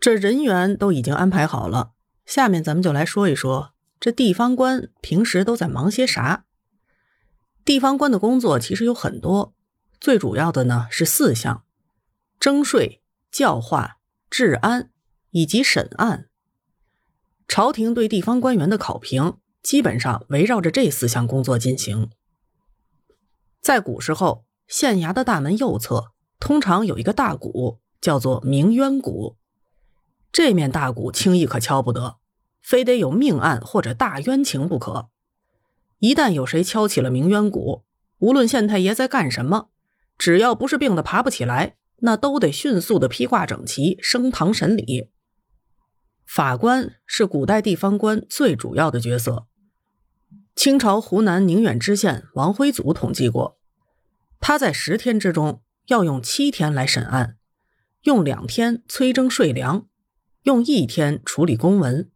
这人员都已经安排好了，下面咱们就来说一说这地方官平时都在忙些啥。地方官的工作其实有很多，最主要的呢是四项：征税、教化、治安以及审案。朝廷对地方官员的考评，基本上围绕着这四项工作进行。在古时候，县衙的大门右侧通常有一个大鼓，叫做鸣冤鼓。这面大鼓轻易可敲不得，非得有命案或者大冤情不可。一旦有谁敲起了鸣冤鼓，无论县太爷在干什么，只要不是病得爬不起来，那都得迅速的披挂整齐，升堂审理。法官是古代地方官最主要的角色。清朝湖南宁远知县王辉祖统计过，他在十天之中要用七天来审案，用两天催征税粮。用一天处理公文，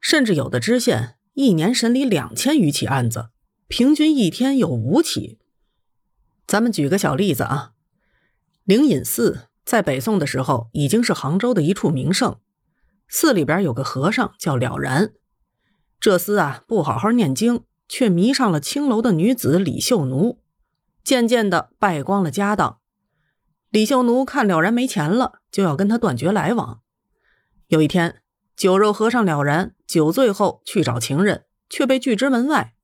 甚至有的知县一年审理两千余起案子，平均一天有五起。咱们举个小例子啊，灵隐寺在北宋的时候已经是杭州的一处名胜，寺里边有个和尚叫了然，这厮啊不好好念经，却迷上了青楼的女子李秀奴，渐渐的败光了家当。李秀奴看了然没钱了，就要跟他断绝来往。有一天，酒肉和尚了然酒醉后去找情人，却被拒之门外。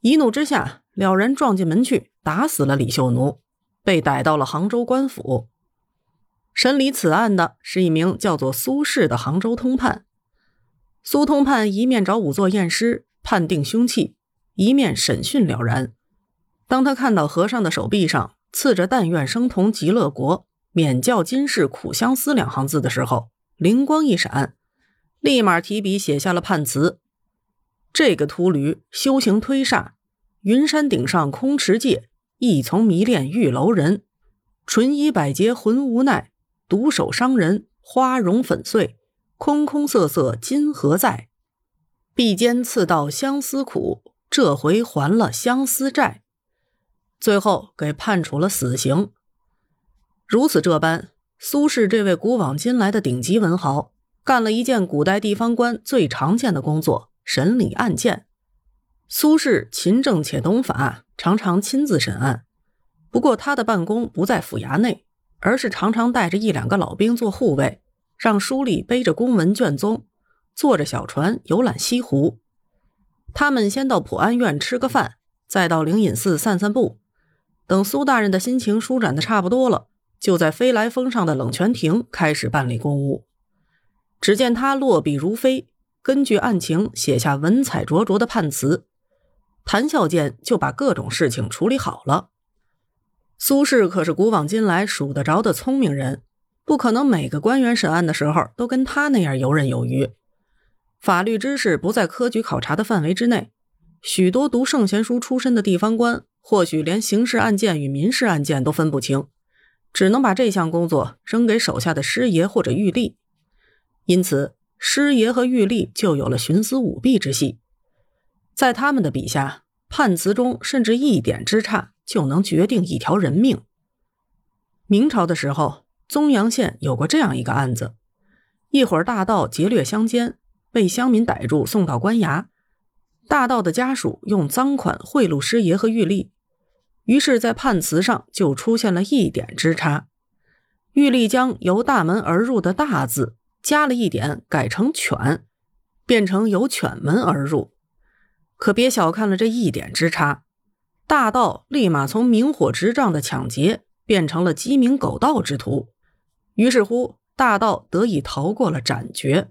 一怒之下，了然撞进门去，打死了李秀奴，被逮到了杭州官府。审理此案的是一名叫做苏轼的杭州通判。苏通判一面找仵作验尸判定凶器，一面审讯了然。当他看到和尚的手臂上刺着“但愿生同极乐国，免教今世苦相思”两行字的时候，灵光一闪，立马提笔写下了判词。这个秃驴修行推煞，云山顶上空持戒，一从迷恋玉楼人，纯衣百结浑无奈，独守伤人花容粉碎，空空瑟瑟今何在？臂间刺到相思苦，这回还了相思债。最后给判处了死刑。如此这般。苏轼这位古往今来的顶级文豪，干了一件古代地方官最常见的工作——审理案件。苏轼勤政且懂法，常常亲自审案。不过，他的办公不在府衙内，而是常常带着一两个老兵做护卫，让书吏背着公文卷宗，坐着小船游览西湖。他们先到普安院吃个饭，再到灵隐寺散散步。等苏大人的心情舒展的差不多了。就在飞来峰上的冷泉亭开始办理公务。只见他落笔如飞，根据案情写下文采灼灼的判词，谈笑间就把各种事情处理好了。苏轼可是古往今来数得着的聪明人，不可能每个官员审案的时候都跟他那样游刃有余。法律知识不在科举考察的范围之内，许多读圣贤书出身的地方官，或许连刑事案件与民事案件都分不清。只能把这项工作扔给手下的师爷或者狱吏，因此师爷和狱吏就有了徇私舞弊之戏。在他们的笔下，判词中甚至一点之差就能决定一条人命。明朝的时候，宗阳县有过这样一个案子：一伙大盗劫掠乡间，被乡民逮住，送到官衙。大盗的家属用赃款贿赂师爷和狱吏。于是，在判词上就出现了一点之差。玉立将由大门而入的大字加了一点，改成犬，变成由犬门而入。可别小看了这一点之差，大盗立马从明火执仗的抢劫变成了鸡鸣狗盗之徒。于是乎，大盗得以逃过了斩决。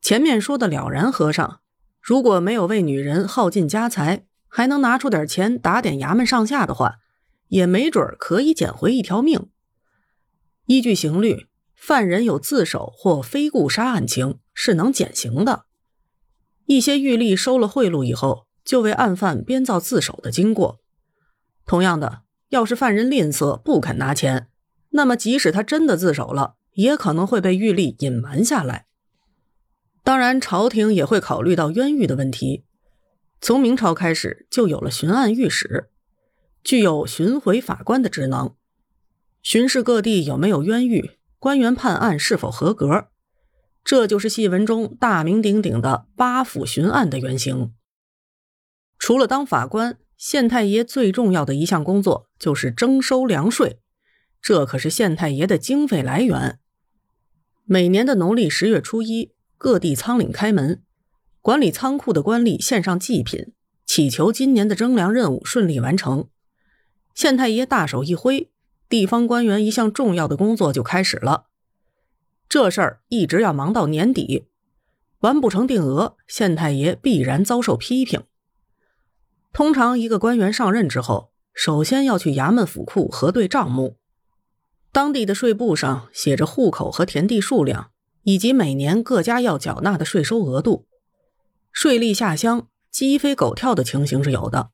前面说的了然和尚，如果没有为女人耗尽家财，还能拿出点钱打点衙门上下的话，也没准可以捡回一条命。依据刑律，犯人有自首或非故杀案情是能减刑的。一些狱吏收了贿赂以后，就为案犯编造自首的经过。同样的，要是犯人吝啬不肯拿钱，那么即使他真的自首了，也可能会被狱吏隐瞒下来。当然，朝廷也会考虑到冤狱的问题。从明朝开始，就有了巡案御史，具有巡回法官的职能，巡视各地有没有冤狱，官员判案是否合格。这就是戏文中大名鼎鼎的八府巡案的原型。除了当法官，县太爷最重要的一项工作就是征收粮税，这可是县太爷的经费来源。每年的农历十月初一，各地仓廪开门，管理仓库的官吏献上祭品，祈求今年的征粮任务顺利完成。县太爷大手一挥，地方官员一项重要的工作就开始了。这事儿一直要忙到年底，完不成定额，县太爷必然遭受批评。通常一个官员上任之后，首先要去衙门府库核对账目，当地的税簿上写着户口和田地数量，以及每年各家要缴纳的税收额度。税吏下乡，鸡飞狗跳的情形是有的。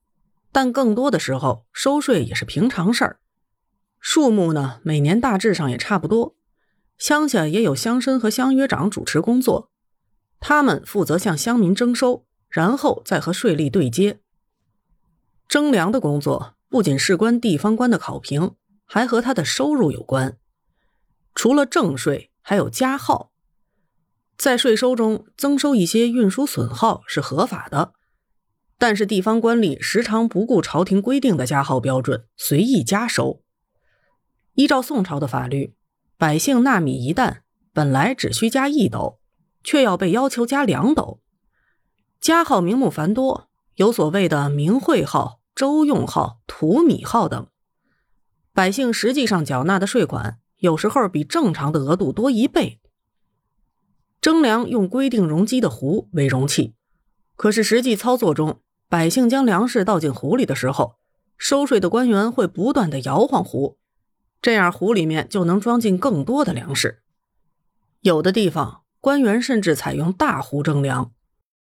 但更多的时候，收税也是平常事儿。数目呢，每年大致上也差不多。乡下也有乡绅和乡约长主持工作，他们负责向乡民征收，然后再和税吏对接。征粮的工作不仅事关地方官的考评，还和他的收入有关。除了正税，还有加号。在税收中增收一些运输损耗是合法的。但是地方官吏时常不顾朝廷规定的加号标准，随意加收。依照宋朝的法律，百姓纳米一担，本来只需加一斗，却要被要求加两斗。加号名目繁多，有所谓的名讳号、周用号、土米号等。百姓实际上缴纳的税款，有时候比正常的额度多一倍。征粮用规定容积的壶为容器，可是实际操作中，百姓将粮食倒进壶里的时候，收税的官员会不断的摇晃壶，这样壶里面就能装进更多的粮食。有的地方官员甚至采用大壶征粮，